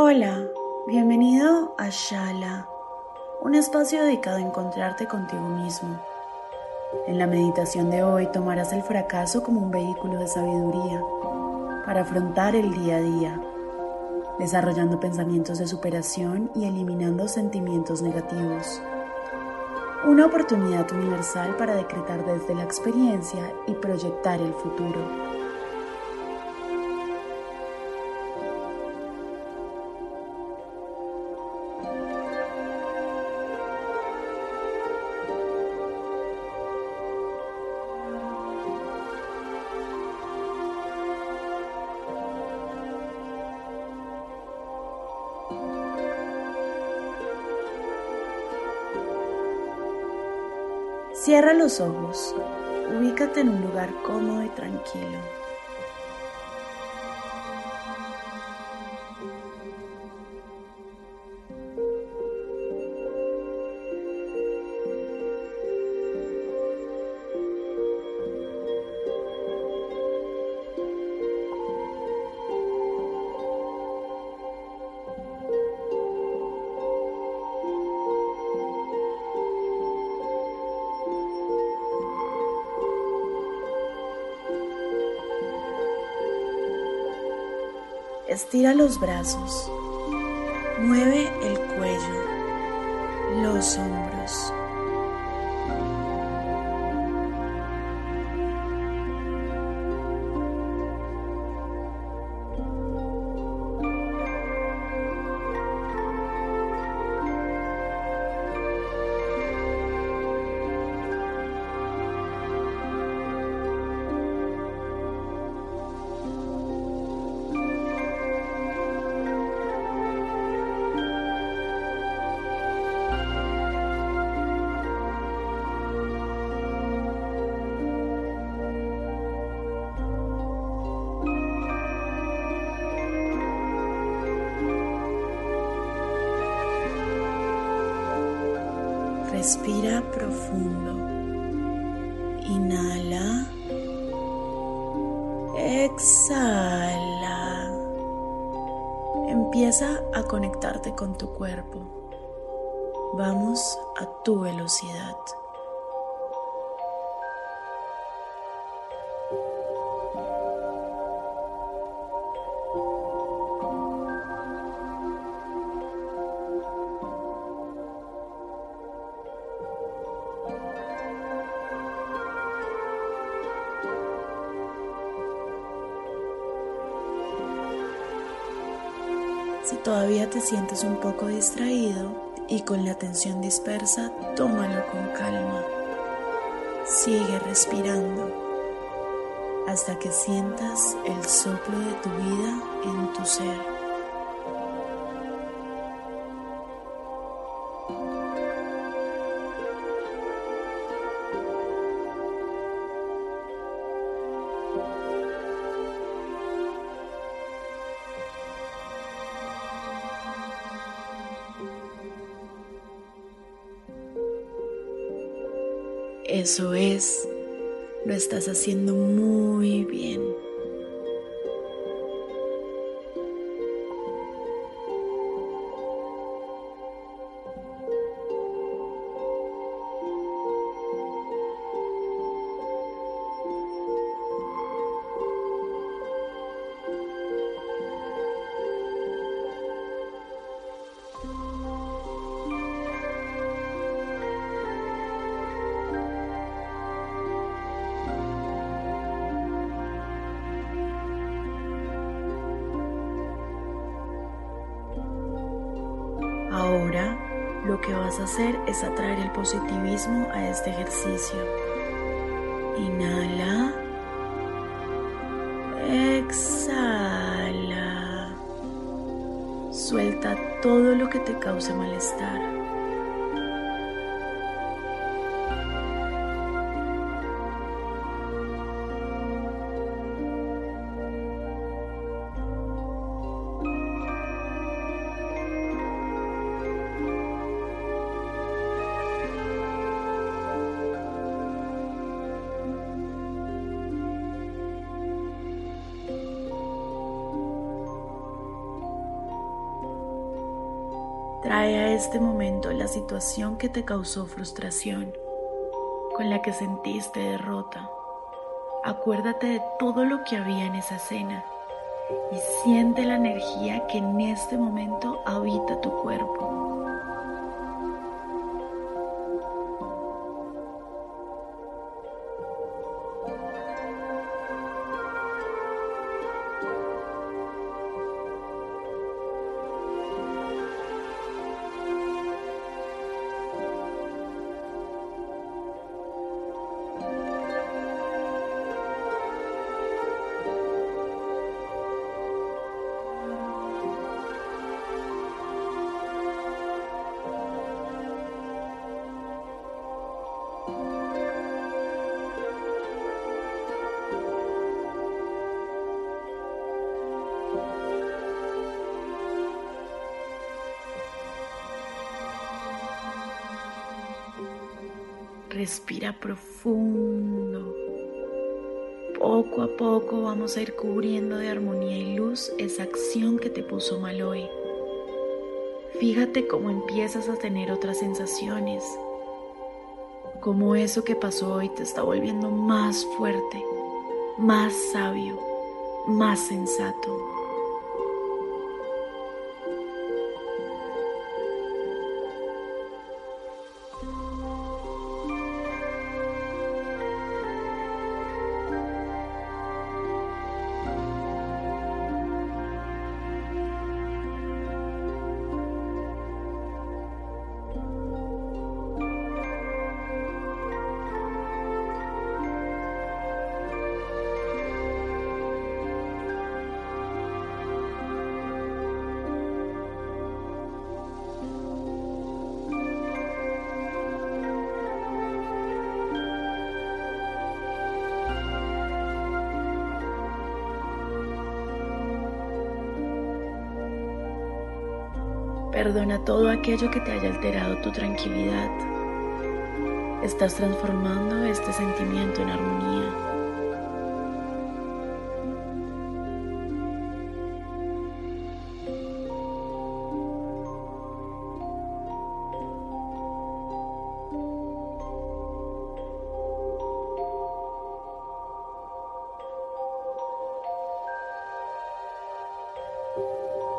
Hola, bienvenido a Shala, un espacio dedicado a encontrarte contigo mismo. En la meditación de hoy tomarás el fracaso como un vehículo de sabiduría para afrontar el día a día, desarrollando pensamientos de superación y eliminando sentimientos negativos. Una oportunidad universal para decretar desde la experiencia y proyectar el futuro. Cierra los ojos, ubícate en un lugar cómodo y tranquilo. Estira los brazos, mueve el cuello, los hombros. Respira profundo. Inhala. Exhala. Empieza a conectarte con tu cuerpo. Vamos a tu velocidad. Todavía te sientes un poco distraído y con la atención dispersa, tómalo con calma. Sigue respirando hasta que sientas el soplo de tu vida en tu ser. Eso es, lo estás haciendo muy bien. Lo que vas a hacer es atraer el positivismo a este ejercicio. Inhala. Exhala. Suelta todo lo que te cause malestar. Este momento la situación que te causó frustración, con la que sentiste derrota. Acuérdate de todo lo que había en esa escena y siente la energía que en este momento habita tu cuerpo. Respira profundo. Poco a poco vamos a ir cubriendo de armonía y luz esa acción que te puso mal hoy. Fíjate cómo empiezas a tener otras sensaciones, cómo eso que pasó hoy te está volviendo más fuerte, más sabio, más sensato. Perdona todo aquello que te haya alterado tu tranquilidad. Estás transformando este sentimiento en armonía.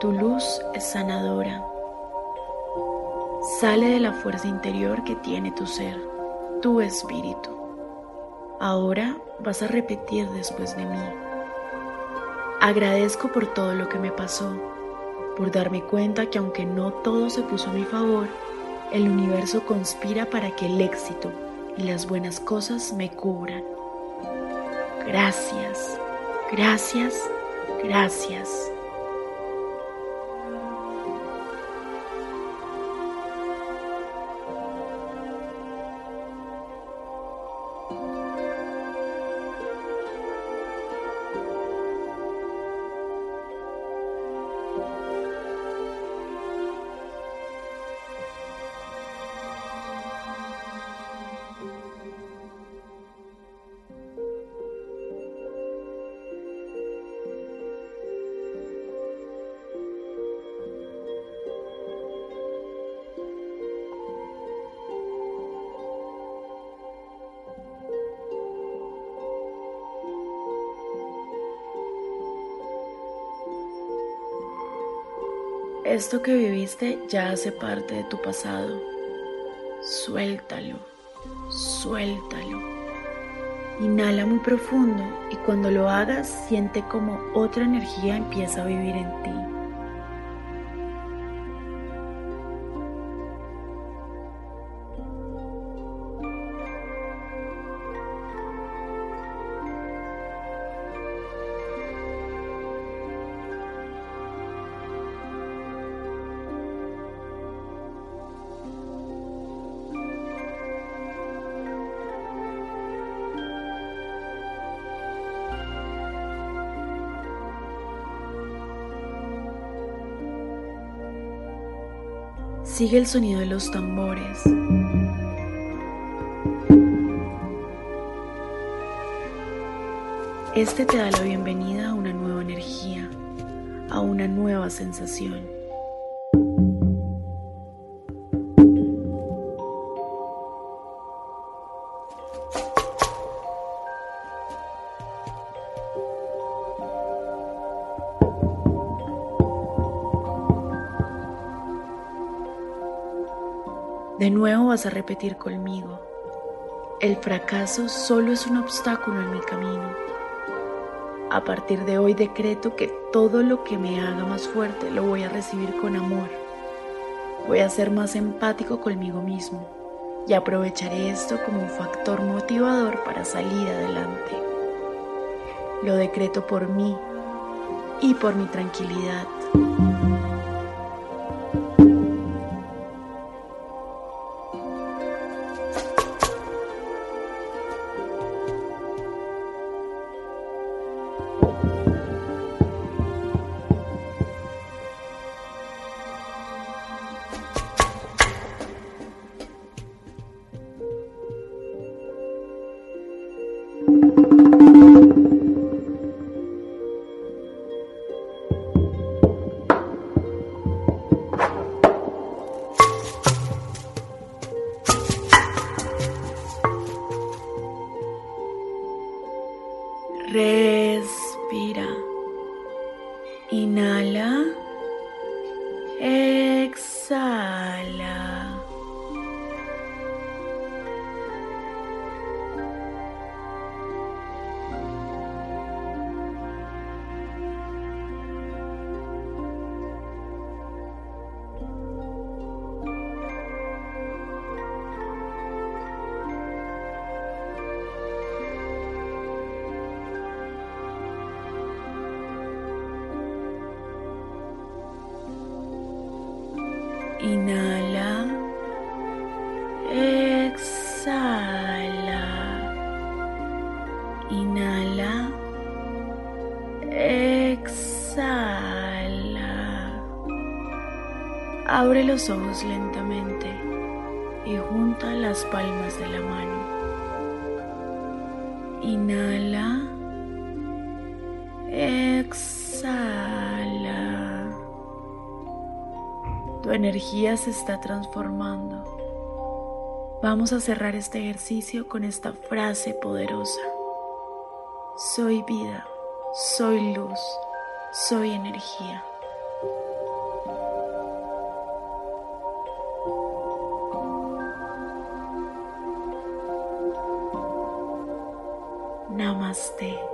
Tu luz es sanadora. Sale de la fuerza interior que tiene tu ser, tu espíritu. Ahora vas a repetir después de mí. Agradezco por todo lo que me pasó, por darme cuenta que aunque no todo se puso a mi favor, el universo conspira para que el éxito y las buenas cosas me cubran. Gracias, gracias, gracias. Esto que viviste ya hace parte de tu pasado. Suéltalo, suéltalo. Inhala muy profundo y cuando lo hagas siente como otra energía empieza a vivir en ti. Sigue el sonido de los tambores. Este te da la bienvenida a una nueva energía, a una nueva sensación. De nuevo vas a repetir conmigo. El fracaso solo es un obstáculo en mi camino. A partir de hoy decreto que todo lo que me haga más fuerte lo voy a recibir con amor. Voy a ser más empático conmigo mismo y aprovecharé esto como un factor motivador para salir adelante. Lo decreto por mí y por mi tranquilidad. Exhala. Abre los ojos lentamente y junta las palmas de la mano. Inhala. Exhala. Tu energía se está transformando. Vamos a cerrar este ejercicio con esta frase poderosa. Soy vida, soy luz, soy energía. Namaste.